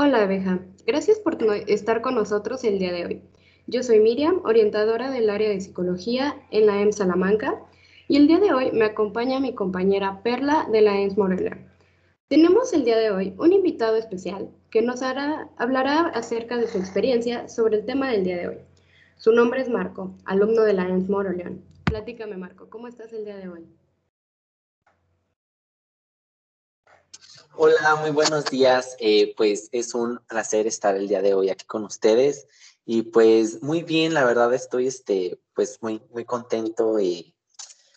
Hola, abeja. Gracias por estar con nosotros el día de hoy. Yo soy Miriam, orientadora del área de psicología en la EM Salamanca, y el día de hoy me acompaña mi compañera Perla de la EMS Morelia. Tenemos el día de hoy un invitado especial que nos hará, hablará acerca de su experiencia sobre el tema del día de hoy. Su nombre es Marco, alumno de la EMS Morelia. Platícame, Marco, ¿cómo estás el día de hoy? Hola, muy buenos días. Eh, pues es un placer estar el día de hoy aquí con ustedes. Y pues muy bien, la verdad estoy este, pues muy, muy contento y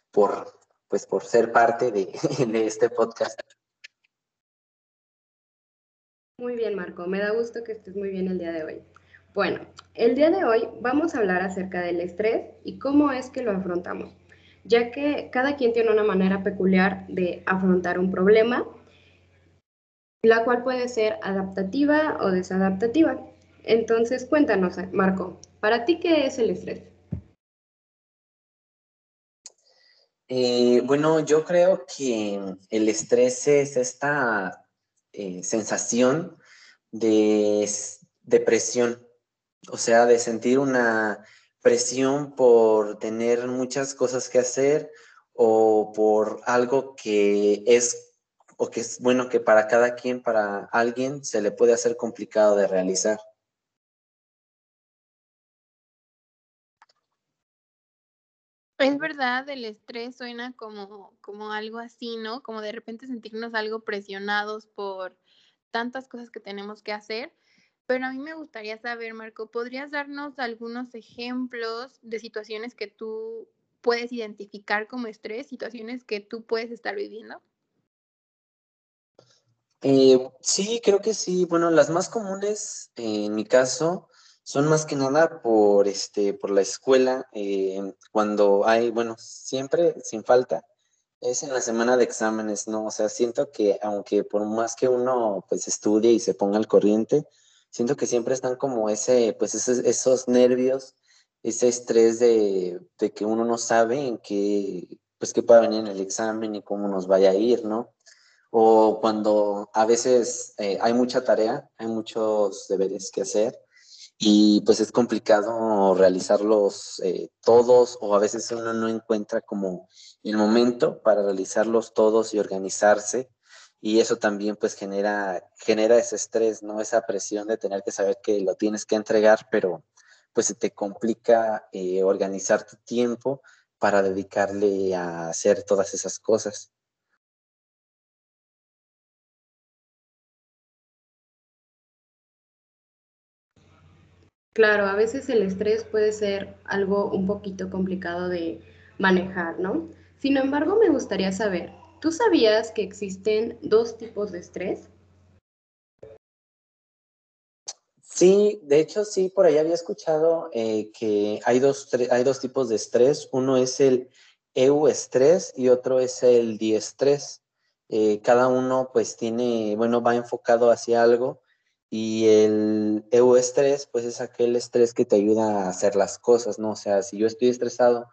por, pues por ser parte de, de este podcast. Muy bien, Marco. Me da gusto que estés muy bien el día de hoy. Bueno, el día de hoy vamos a hablar acerca del estrés y cómo es que lo afrontamos, ya que cada quien tiene una manera peculiar de afrontar un problema, la cual puede ser adaptativa o desadaptativa. Entonces, cuéntanos, Marco, ¿para ti qué es el estrés? Eh, bueno, yo creo que el estrés es esta eh, sensación de depresión, o sea, de sentir una presión por tener muchas cosas que hacer o por algo que es o que es bueno que para cada quien, para alguien, se le puede hacer complicado de realizar. Es verdad, el estrés suena como, como algo así, ¿no? Como de repente sentirnos algo presionados por tantas cosas que tenemos que hacer. Pero a mí me gustaría saber, Marco, ¿podrías darnos algunos ejemplos de situaciones que tú puedes identificar como estrés, situaciones que tú puedes estar viviendo? Eh, sí, creo que sí. Bueno, las más comunes en mi caso son más que nada por, este, por la escuela, eh, cuando hay, bueno, siempre sin falta, es en la semana de exámenes, ¿no? O sea, siento que aunque por más que uno pues estudie y se ponga al corriente, siento que siempre están como ese, pues esos, esos nervios, ese estrés de, de, que uno no sabe en qué, pues qué puede venir en el examen y cómo nos vaya a ir, ¿no? O cuando a veces eh, hay mucha tarea, hay muchos deberes que hacer y pues es complicado realizarlos eh, todos o a veces uno no encuentra como el momento para realizarlos todos y organizarse y eso también pues genera, genera ese estrés, ¿no? Esa presión de tener que saber que lo tienes que entregar, pero pues se te complica eh, organizar tu tiempo para dedicarle a hacer todas esas cosas. Claro, a veces el estrés puede ser algo un poquito complicado de manejar, ¿no? Sin embargo, me gustaría saber, ¿tú sabías que existen dos tipos de estrés? Sí, de hecho sí, por ahí había escuchado eh, que hay dos, hay dos tipos de estrés. Uno es el EU-estrés y otro es el diestrés. Eh, cada uno pues tiene, bueno, va enfocado hacia algo y el EU-estrés, pues es aquel estrés que te ayuda a hacer las cosas, ¿no? O sea, si yo estoy estresado,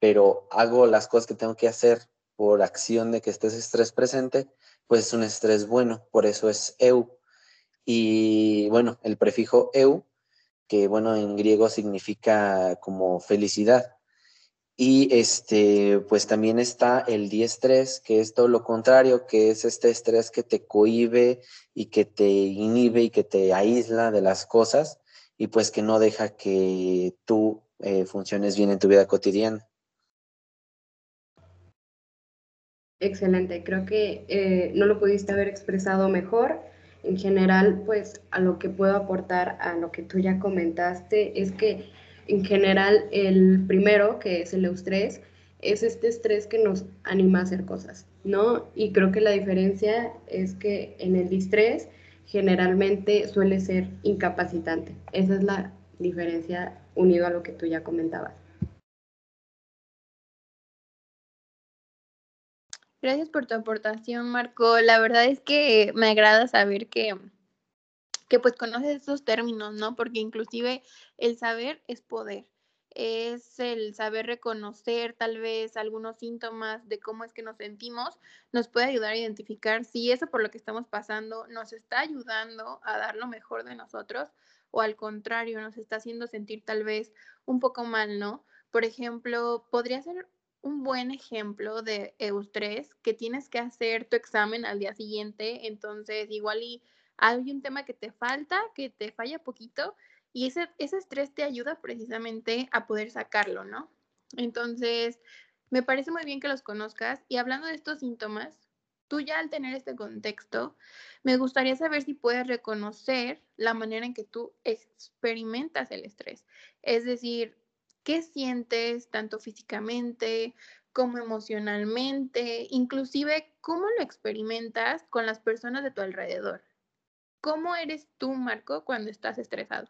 pero hago las cosas que tengo que hacer por acción de que esté ese estrés presente, pues es un estrés bueno, por eso es EU. Y bueno, el prefijo EU, que bueno, en griego significa como felicidad. Y este, pues también está el diestrés, que es todo lo contrario, que es este estrés que te cohibe y que te inhibe y que te aísla de las cosas y pues que no deja que tú eh, funciones bien en tu vida cotidiana. Excelente, creo que eh, no lo pudiste haber expresado mejor. En general, pues a lo que puedo aportar a lo que tú ya comentaste es que en general, el primero, que es el eustrés, es este estrés que nos anima a hacer cosas, ¿no? Y creo que la diferencia es que en el distrés generalmente suele ser incapacitante. Esa es la diferencia unido a lo que tú ya comentabas. Gracias por tu aportación, Marco. La verdad es que me agrada saber que que pues conoces esos términos, ¿no? Porque inclusive el saber es poder. es el saber reconocer tal vez algunos síntomas de cómo es que nos sentimos, nos puede ayudar a identificar si eso por lo que estamos pasando nos está ayudando a dar lo mejor de nosotros o al contrario, nos está haciendo sentir tal vez un poco mal, ¿no? Por ejemplo, podría ser un buen ejemplo de eustrés que tienes que hacer tu examen al día siguiente, entonces igual y hay un tema que te falta, que te falla poquito y ese, estrés te ayuda precisamente a poder sacarlo, ¿no? Entonces, me parece muy bien que los conozcas y hablando de estos síntomas, tú ya al tener este contexto, me gustaría saber si puedes reconocer la manera en que tú experimentas el estrés. Es decir, ¿qué sientes tanto físicamente como emocionalmente? Inclusive, ¿cómo lo experimentas con las personas de tu alrededor? ¿Cómo eres tú, Marco, cuando estás estresado?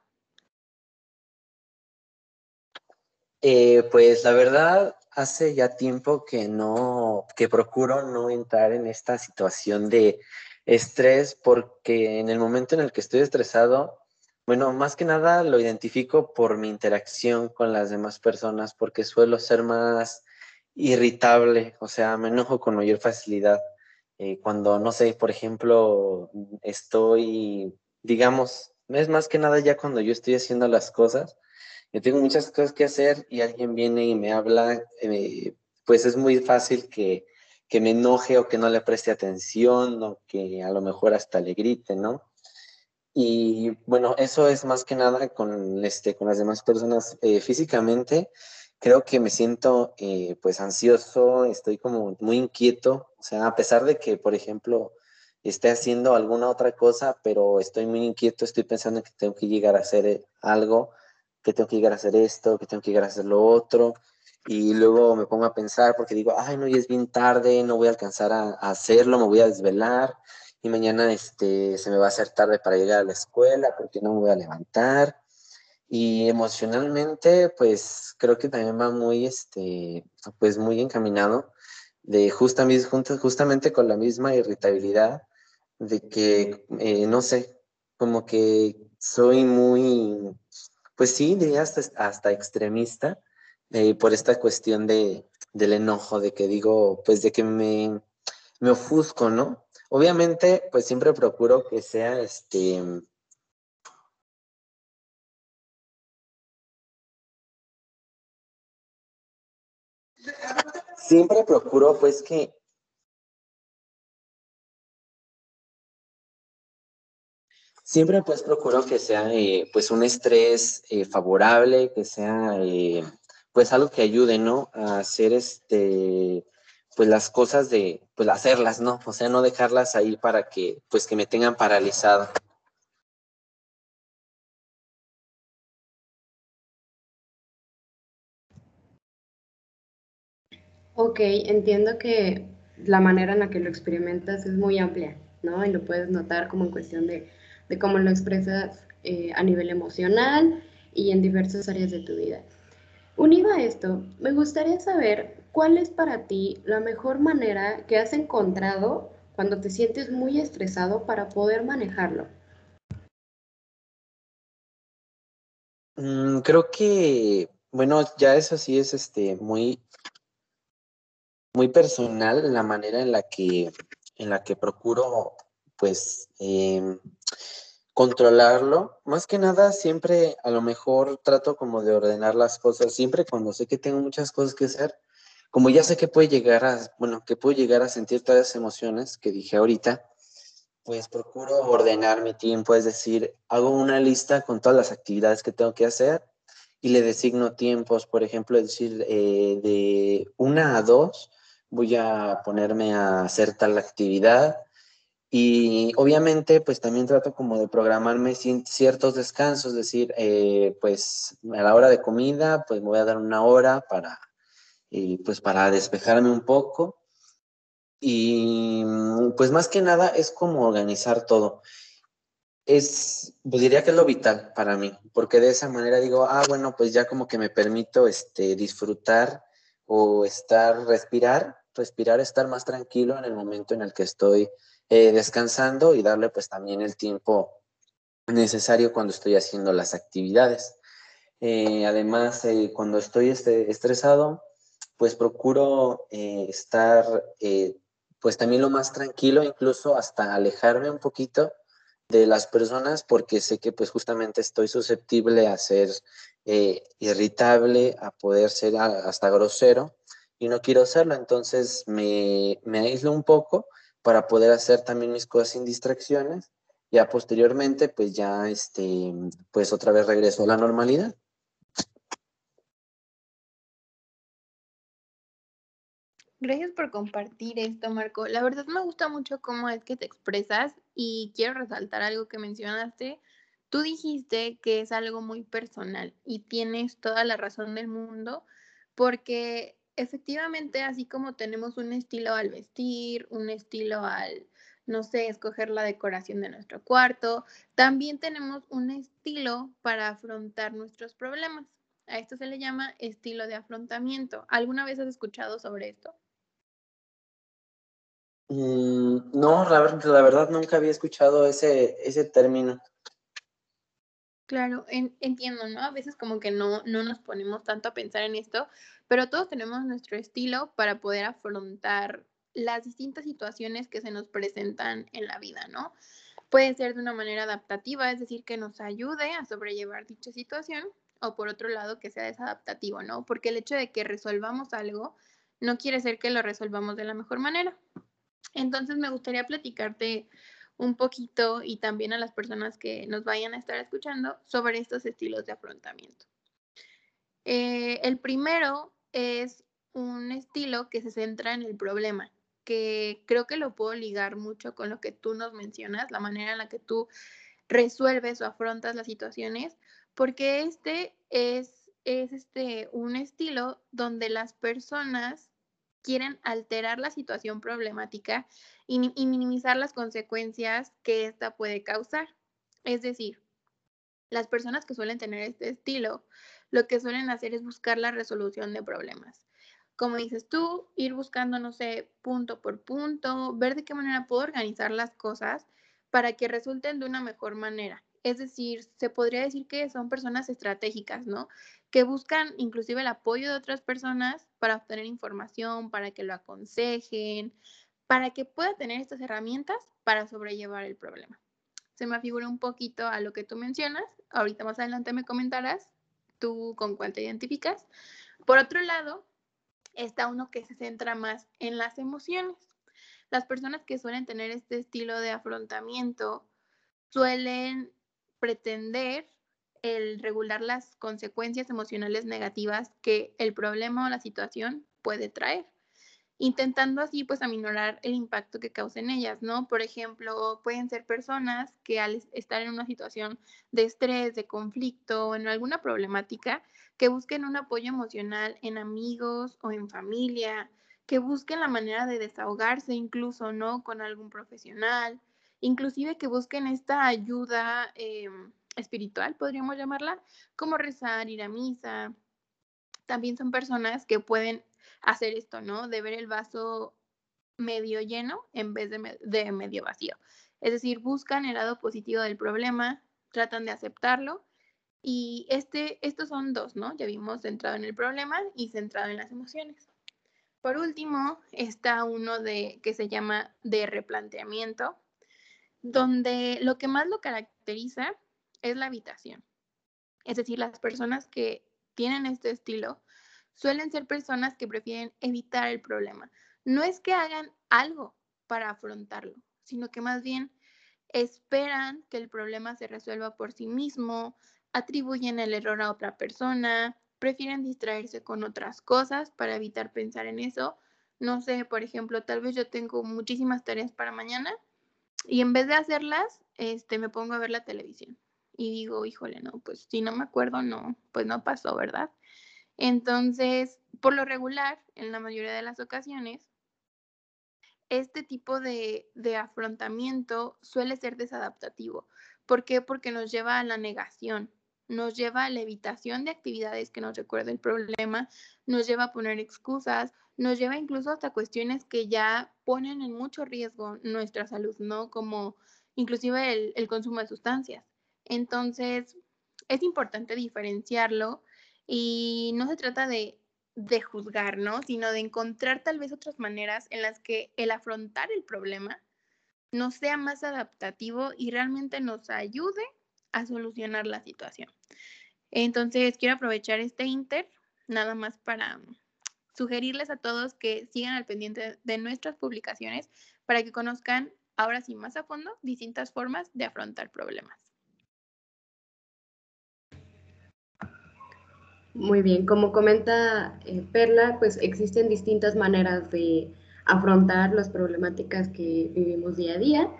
Eh, pues la verdad, hace ya tiempo que no, que procuro no entrar en esta situación de estrés porque en el momento en el que estoy estresado, bueno, más que nada lo identifico por mi interacción con las demás personas porque suelo ser más irritable, o sea, me enojo con mayor facilidad. Eh, cuando, no sé, por ejemplo, estoy, digamos, es más que nada ya cuando yo estoy haciendo las cosas, yo tengo muchas cosas que hacer y alguien viene y me habla, eh, pues es muy fácil que, que, me enoje o que no le preste atención o que a lo mejor hasta le grite, ¿no? Y bueno, eso es más que nada con, este, con las demás personas eh, físicamente. Creo que me siento eh, pues ansioso, estoy como muy inquieto, o sea, a pesar de que, por ejemplo, esté haciendo alguna otra cosa, pero estoy muy inquieto, estoy pensando que tengo que llegar a hacer algo que tengo que llegar a hacer esto, que tengo que llegar a hacer lo otro, y luego me pongo a pensar porque digo, ay, no, ya es bien tarde, no voy a alcanzar a, hacerlo, me voy a desvelar, y mañana este, se me va a hacer tarde para llegar a la escuela porque no me voy a levantar. Y emocionalmente, pues creo que también va muy, este, pues muy encaminado, de justamente, con la misma irritabilidad, de que, eh, no sé, como que soy muy, pues sí, diría hasta, hasta extremista eh, por esta cuestión de, del enojo, de que digo, pues de que me, me ofusco, ¿no? Obviamente, pues siempre procuro que sea este... Siempre procuro pues que Siempre pues procuro que sea eh, pues un estrés eh, favorable, que sea eh, pues algo que ayude, ¿no? A hacer este, pues las cosas de, pues hacerlas, ¿no? O sea, no dejarlas ahí para que, pues que me tengan paralizado. Ok, entiendo que la manera en la que lo experimentas es muy amplia, ¿no? Y lo puedes notar como en cuestión de de cómo lo expresas eh, a nivel emocional y en diversas áreas de tu vida. Unido a esto, me gustaría saber cuál es para ti la mejor manera que has encontrado cuando te sientes muy estresado para poder manejarlo. Mm, creo que, bueno, ya eso sí es este, muy, muy personal la manera en la que, en la que procuro, pues, em, controlarlo. Más que nada, siempre a lo mejor trato como de ordenar las cosas, siempre cuando sé que tengo muchas cosas que hacer, como ya sé que puede llegar a, bueno, que puedo llegar a sentir todas las emociones que dije ahorita, pues procuro ordenar mi tiempo, es decir, hago una lista con todas las actividades que tengo que hacer y le designo tiempos, por ejemplo, es decir, eh, de una a dos voy a ponerme a hacer tal actividad, y obviamente, pues también trato como de programarme ciertos descansos, es decir, eh, pues a la hora de comida, pues me voy a dar una hora para, eh, pues para despejarme un poco. Y mm, pues más que nada es como organizar todo. Es, pues diría que es lo vital para mí, porque de esa manera digo, ah, bueno, pues ya como que me permito este, disfrutar o estar, respirar, respirar, estar más tranquilo en el momento en el que estoy eh, descansando y darle pues también el tiempo necesario cuando estoy haciendo las actividades. Eh, además, eh, cuando estoy este, estresado, pues procuro estar pues también lo más tranquilo, incluso hasta alejarme un poquito de las personas porque sé que pues justamente estoy susceptible a ser irritable, a poder ser hasta grosero y no quiero hacerlo, entonces me, me aíslo un poco para poder hacer también mis cosas sin distracciones. Ya posteriormente, pues ya, este, pues otra vez regreso a la normalidad. Gracias por compartir esto, Marco. La verdad me gusta mucho cómo es que te expresas y quiero resaltar algo que mencionaste. Tú dijiste que es algo muy personal y tienes toda la razón del mundo porque efectivamente, así como tenemos un estilo al vestir, un estilo al, no sé, escoger la decoración de nuestro cuarto, también tenemos un estilo para afrontar nuestros problemas. A esto se le llama estilo de afrontamiento. ¿Alguna vez has escuchado sobre esto? Mm, no, la, la, verdad nunca había escuchado ese, ese término. Claro, entiendo, ¿no? A veces como que no, no nos ponemos tanto a pensar en esto, pero todos tenemos nuestro estilo para poder afrontar las distintas situaciones que se nos presentan en la vida, ¿no? Puede ser de una manera adaptativa, es decir, que nos ayude a sobrellevar dicha situación, o por otro lado, que sea desadaptativo, ¿no? Porque el hecho de que resolvamos algo no quiere decir que lo resolvamos de la mejor manera. Entonces me gustaría platicarte un poquito y también a las personas que nos vayan a estar escuchando sobre estos estilos de afrontamiento. Eh, el primero es un estilo que se centra en el problema, que creo que lo puedo ligar mucho con lo que tú nos mencionas, la manera en la que tú resuelves o afrontas las situaciones, porque este es, es este, un estilo donde las personas quieren alterar la situación problemática y, minimizar las consecuencias que ésta puede causar. Es decir, las personas que suelen tener este estilo, lo que suelen hacer es buscar la resolución de problemas. Como dices tú, ir buscando, no sé, punto por punto, ver de qué manera puedo organizar las cosas para que resulten de una mejor manera. Es decir, se podría decir que son personas estratégicas, ¿no? Que buscan inclusive el apoyo de otras personas para obtener información, para que lo aconsejen, para que pueda tener estas herramientas para sobrellevar el problema. Se me afigura un poquito a lo que tú mencionas. Ahorita más adelante me comentarás tú con cuál te identificas. Por otro lado, está uno que se centra más en las emociones. Las personas que suelen tener este estilo de afrontamiento suelen pretender el regular las consecuencias emocionales negativas que el problema o la situación puede traer, intentando así pues aminorar el impacto que causen ellas, ¿no? Por ejemplo, pueden ser personas que al estar en una situación de estrés, de conflicto o en alguna problemática, que busquen un apoyo emocional en amigos o en familia, que busquen la manera de desahogarse incluso, ¿no? Con algún profesional, inclusive que busquen esta ayuda eh, espiritual, podríamos llamarla, como rezar, ir a misa. También son personas que pueden hacer esto, ¿no? De ver el vaso medio lleno en vez de, de medio vacío. Es decir, buscan el lado positivo del problema, tratan de aceptarlo y este, estos son dos, ¿no? Ya vimos centrado en el problema y centrado en las emociones. Por último, está uno de, que se llama de replanteamiento, donde lo que más lo caracteriza es la habitación. Es decir, las personas que tienen este estilo suelen ser personas que prefieren evitar el problema. No es que hagan algo para afrontarlo, sino que más bien esperan que el problema se resuelva por sí mismo, atribuyen el error a otra persona, prefieren distraerse con otras cosas para evitar pensar en eso. No sé, por ejemplo, tal vez yo tengo muchísimas tareas para mañana y en vez de hacerlas, este, me pongo a ver la televisión y digo, híjole, no, pues si no me acuerdo, no, pues no pasó, ¿verdad? Entonces, por lo regular, en la mayoría de las ocasiones, este tipo de, de, afrontamiento suele ser desadaptativo. ¿Por qué? Porque nos lleva a la negación, nos lleva a la evitación de actividades que nos recuerden el problema, nos lleva a poner excusas, nos lleva incluso hasta cuestiones que ya ponen en mucho riesgo nuestra salud, ¿no? Como inclusive el, consumo de sustancias. Entonces, es importante diferenciarlo y no se trata de, de juzgar, ¿no? Sino de encontrar tal vez otras maneras en las que el afrontar el problema nos sea más adaptativo y realmente nos ayude solucionar la situación. Entonces, quiero aprovechar este inter nada más para sugerirles a todos que sigan al pendiente de nuestras publicaciones para que conozcan ahora sí más a fondo distintas formas de afrontar problemas. Muy bien, como comenta eh, Perla, pues existen distintas maneras de afrontar las problemáticas que vivimos día a día.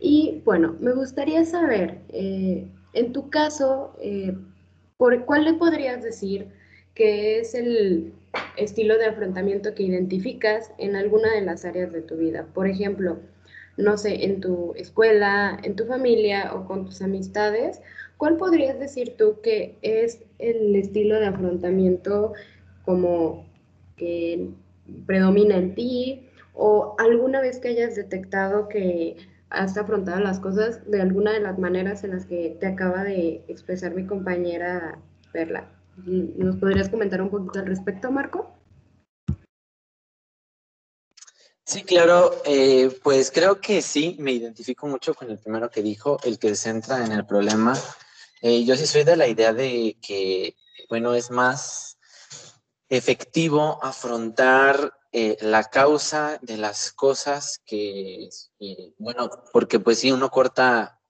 Y bueno, me gustaría saber, eh, en tu caso, eh, ¿por cuál le podrías decir que es el estilo de afrontamiento que identificas en alguna de las áreas de tu vida? Por ejemplo, no sé, en tu escuela, en tu familia o con tus amistades, ¿cuál podrías decir tú que es el estilo de afrontamiento como que predomina en ti o alguna vez que hayas detectado que has afrontado las cosas de alguna de las maneras en las que te acaba de expresar mi compañera Perla? ¿Nos podrías comentar un poquito al respecto, Marco? Sí, claro, eh, pues creo que sí, me identifico mucho con el primero que dijo, el que se centra en el problema. Eh, yo sí soy de la idea de que, bueno, es más efectivo afrontar eh, la causa de las cosas que, bueno, porque pues si uno corta,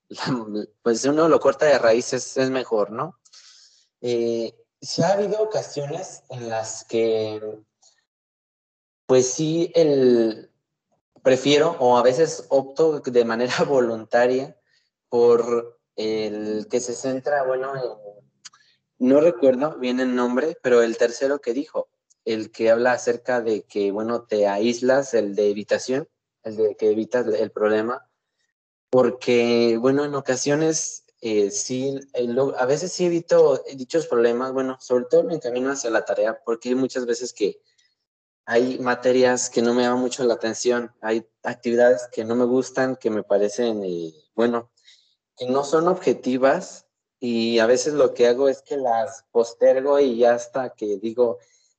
pues si uno lo corta de raíces es mejor, ¿no? Eh, sí ha habido ocasiones en las que pues sí, el, prefiero o a veces opto de manera voluntaria por el que se centra, bueno, no recuerdo bien el nombre, pero el tercero que dijo, el que habla acerca de que, bueno, te aíslas, el de evitación, el de que evitas el problema, porque, bueno, en ocasiones eh, sí, a veces sí evito dichos problemas, bueno, sobre todo me encamino hacia la tarea, porque hay muchas veces que hay materias que no me llaman mucho la atención, hay actividades que no me gustan, que me parecen, eh, bueno, que no son objetivas y a veces lo que hago es que las postergo y ya hasta que digo,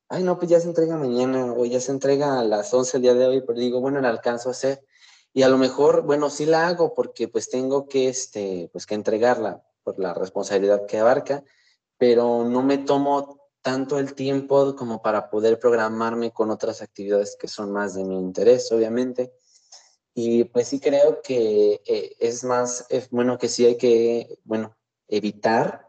ay, no, pues ya se entrega mañana o ya se entrega a las 11 el día de hoy, pero digo, bueno, la alcanzo a hacer. Y a lo mejor, bueno, sí la hago porque pues tengo que, este, pues que entregarla por la responsabilidad que abarca, pero no me tomo tanto el tiempo como para poder programarme con otras actividades que son más de mi interés, obviamente. Y pues sí creo que eh, es más, bueno que sí hay que, bueno, evitar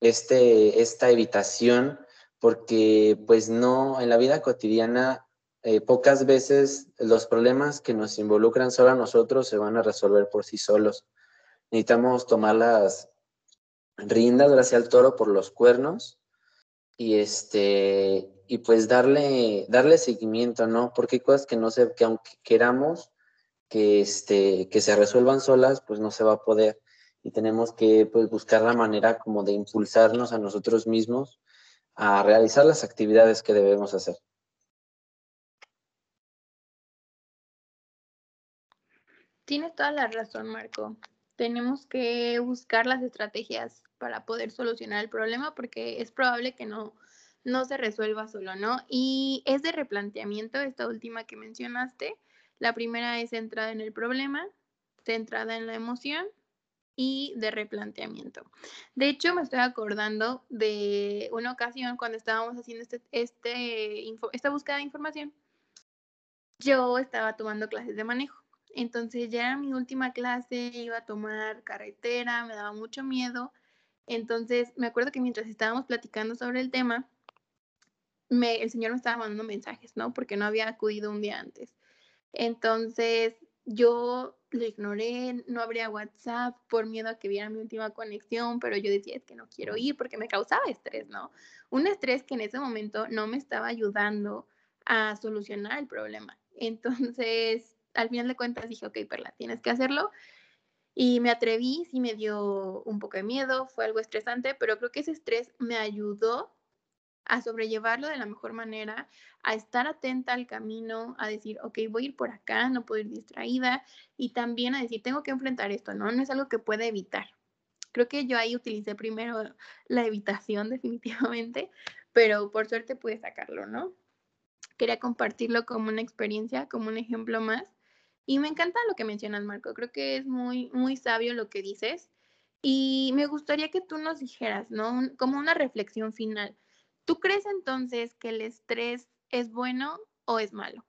este, esta evitación, porque pues no, en la vida cotidiana, eh, pocas veces los problemas que nos involucran solo a nosotros se van a resolver por sí solos. Necesitamos tomar las riendas hacia el toro por los cuernos y este y pues darle darle seguimiento, ¿no? Porque hay cosas que no sé que aunque queramos que este que se resuelvan solas, pues no se va a poder y tenemos que pues buscar la manera como de impulsarnos a nosotros mismos a realizar las actividades que debemos hacer. Tienes toda la razón, Marco. Tenemos que buscar las estrategias para poder solucionar el problema porque es probable que no, no se resuelva solo, ¿no? Y es de replanteamiento esta última que mencionaste. La primera es centrada en el problema, centrada en la emoción y de replanteamiento. De hecho, me estoy acordando de una ocasión cuando estábamos haciendo este, este, esta búsqueda de información. Yo estaba tomando clases de manejo. Entonces ya era mi última clase, iba a tomar carretera, me daba mucho miedo entonces, me acuerdo que mientras estábamos platicando sobre el tema, me, el señor me estaba mandando mensajes, ¿no? Porque no había acudido un día antes. Entonces, yo lo ignoré, no abría WhatsApp por miedo a que viera mi última conexión, pero yo decía, es que no quiero ir porque me causaba estrés, ¿no? Un estrés que en ese momento no me estaba ayudando a solucionar el problema. Entonces, al final de cuentas dije, ok, Perla, tienes que hacerlo. Y me atreví, sí me dio un poco de miedo, fue algo estresante, pero creo que ese estrés me ayudó a sobrellevarlo de la mejor manera, a estar atenta al camino, a decir, ok, voy a ir por acá, no puedo ir distraída, y también a decir, tengo que enfrentar esto, ¿no? No es algo que pueda evitar. creo que yo ahí utilicé primero la evitación definitivamente, pero por suerte pude sacarlo, ¿no? Quería compartirlo como una experiencia, como un ejemplo más. Y me encanta lo que mencionas, Marco. Creo que es muy, muy sabio lo que dices. Y me gustaría que tú nos dijeras, ¿no? como una reflexión final. ¿Tú crees entonces que el estrés es bueno o es malo?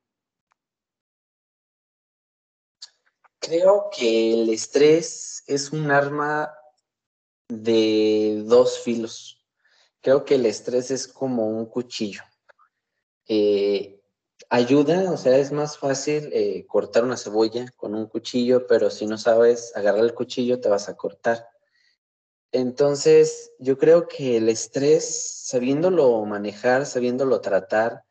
Creo que el estrés es un arma de dos filos. Creo que el estrés es como un cuchillo. Eh, ayuda, o sea, es más fácil eh, cortar una cebolla con un cuchillo, pero si no sabes agarrar el cuchillo te vas a cortar. Entonces, yo creo que el estrés, sabiéndolo manejar, sabiéndolo tratar,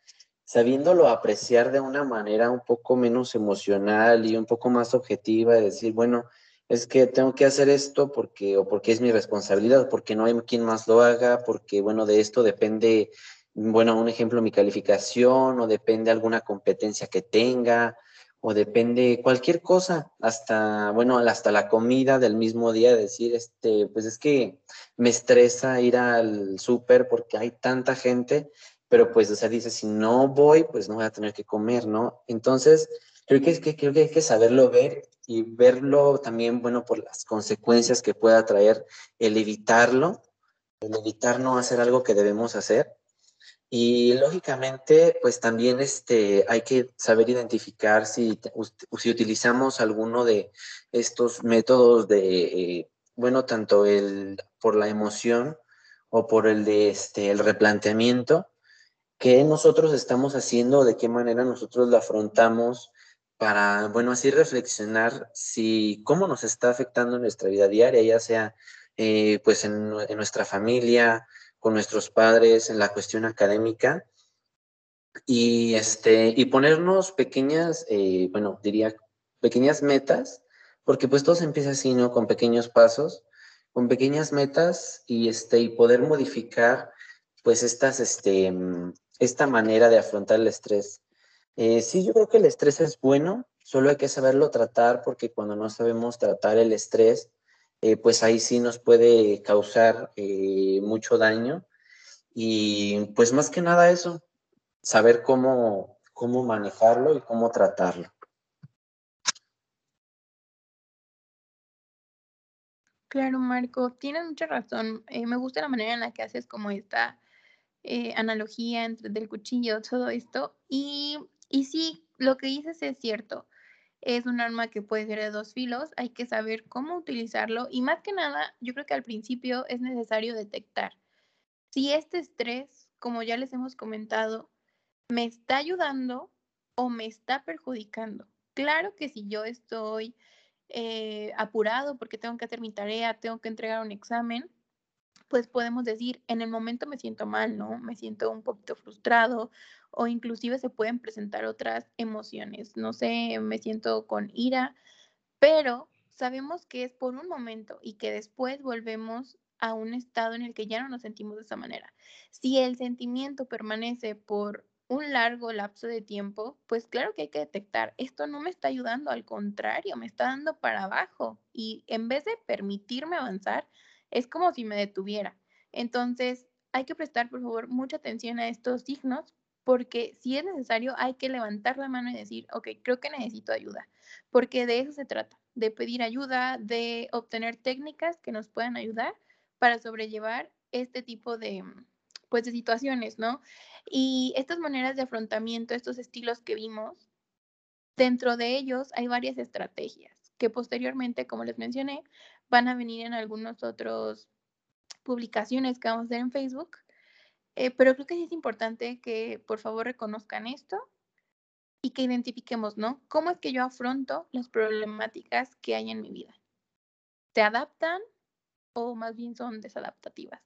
sabiéndolo apreciar de una manera un poco menos emocional y un poco más objetiva, de decir, bueno, es que tengo que hacer esto porque, o porque es mi responsabilidad, porque no hay quien más lo haga, porque, bueno, de esto depende, bueno, un ejemplo, mi calificación, o depende alguna competencia que tenga, o depende cualquier cosa, hasta, bueno, hasta la comida del mismo día, decir, este, pues es que me estresa ir al súper porque hay tanta gente, pero pues, o sea, dice, si no voy, pues no voy a tener que comer, ¿no? Entonces, creo que, que, creo que hay que saberlo ver y verlo también, bueno, por las consecuencias que pueda traer el evitarlo, el evitar no hacer algo que debemos hacer y lógicamente, pues también este, hay que saber identificar si, si utilizamos alguno de estos métodos de, eh, bueno, tanto el por la emoción o por el de este, el replanteamiento, que nosotros estamos haciendo, de qué manera nosotros lo afrontamos para, bueno, así reflexionar si cómo nos está afectando nuestra vida diaria, ya sea eh, pues en, en nuestra familia, con nuestros padres en la cuestión académica y, este, y ponernos pequeñas, eh, bueno, diría pequeñas metas, porque pues todo se empieza así, ¿no? Con pequeños pasos, con pequeñas metas y, este, y poder modificar pues estas, este, esta manera de afrontar el estrés. Eh, sí, yo creo que el estrés es bueno, solo hay que saberlo tratar porque cuando no sabemos tratar el estrés, eh, pues ahí sí nos puede causar eh, mucho daño. Y pues más que nada eso, saber cómo, cómo manejarlo y cómo tratarlo. Claro, Marco, tienes mucha razón. Eh, me gusta la manera en la que haces como esta analogía entre del cuchillo, todo esto. Y, y sí, lo que dices es cierto es un arma que puede ser de dos filos, hay que saber cómo utilizarlo y más que nada, yo creo que al principio es necesario detectar si este estrés, como ya les hemos comentado, me está ayudando o me está perjudicando. Claro que si yo estoy eh, apurado porque tengo que hacer mi tarea, tengo que entregar un examen, pues podemos decir, en el momento me siento mal, ¿no? Me siento un poquito frustrado o inclusive se pueden presentar otras emociones. No sé, me siento con ira, pero sabemos que es por un momento y que después volvemos a un estado en el que ya no nos sentimos de esa manera. Si el sentimiento permanece por un largo lapso de tiempo, pues claro que hay que detectar, esto no me está ayudando, al contrario, me está dando para abajo y en vez de permitirme avanzar, es como si me detuviera. Entonces, hay que prestar, por favor, mucha atención a estos signos, porque si es necesario, hay que levantar la mano y decir, ok, creo que necesito ayuda, porque de eso se trata, de pedir ayuda, de obtener técnicas que nos puedan ayudar para sobrellevar este tipo de, pues, de situaciones, ¿no? Y estas maneras de afrontamiento, estos estilos que vimos, dentro de ellos hay varias estrategias que posteriormente, como les mencioné, van a venir en algunos otros publicaciones que vamos a hacer en Facebook. Eh, pero creo que sí es importante que por favor reconozcan esto y que identifiquemos, ¿no? ¿Cómo es que yo afronto las problemáticas que hay en mi vida? ¿Se adaptan o más bien son desadaptativas?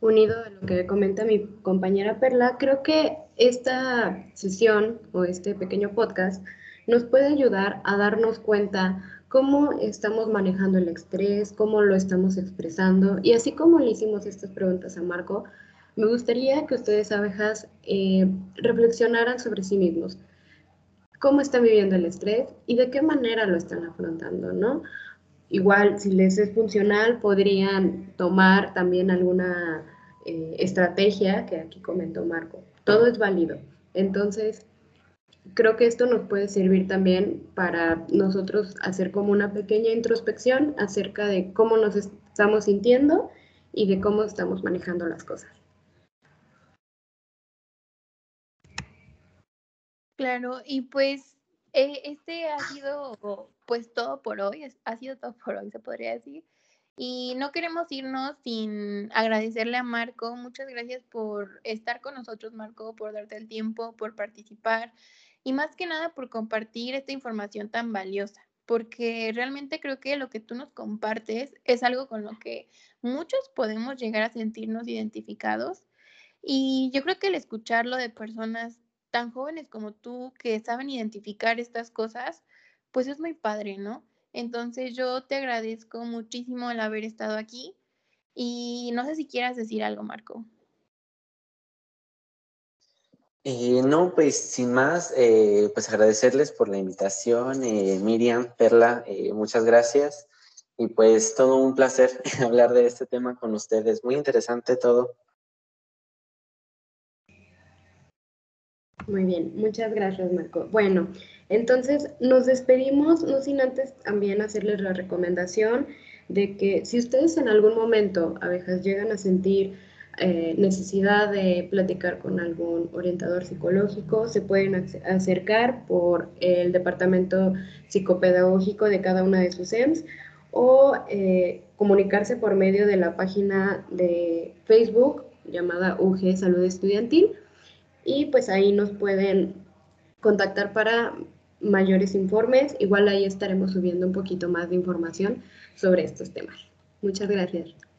Unido a lo que comenta mi compañera Perla, creo que esta sesión o este pequeño podcast nos puede ayudar a darnos cuenta cómo estamos manejando el estrés, cómo lo estamos expresando. Y así como le hicimos estas preguntas a Marco, me gustaría que ustedes, abejas, eh, reflexionaran sobre sí mismos. cómo están viviendo el estrés y de qué manera lo están afrontando, ¿no? Igual, si les es funcional, podrían tomar también alguna eh, estrategia que aquí comentó Marco. Todo es válido. Entonces, creo que esto nos puede servir también para nosotros hacer como una pequeña introspección acerca de cómo nos estamos sintiendo y de cómo estamos manejando las cosas. Claro, y pues eh, este ha sido pues todo por hoy, ha sido todo por hoy, se podría decir. Y no queremos irnos sin agradecerle a Marco. Muchas gracias por estar con nosotros, Marco, por darte el tiempo, por participar y más que nada por compartir esta información tan valiosa, porque realmente creo que lo que tú nos compartes es algo con lo que muchos podemos llegar a sentirnos identificados. Y yo creo que el escucharlo de personas tan jóvenes como tú que saben identificar estas cosas, pues es muy padre, ¿no? Entonces yo te agradezco muchísimo el haber estado aquí y no sé si quieras decir algo, Marco. Eh, no, pues sin más, eh, pues agradecerles por la invitación, eh, Miriam, Perla, muchas gracias. Y pues todo un placer hablar de este tema con ustedes. Muy interesante todo. Muy bien, muchas gracias Marco. Bueno, entonces nos despedimos, no sin antes también hacerles la recomendación de que si ustedes en algún momento, abejas, llegan a sentir eh, necesidad de platicar con algún orientador psicológico, se pueden acercar por el departamento psicopedagógico de cada una de sus EMS o eh, comunicarse por medio de la página de Facebook llamada UG Salud Estudiantil y pues ahí nos pueden contactar para mayores informes. Igual ahí estaremos subiendo un poquito más de información sobre estos temas. Muchas gracias.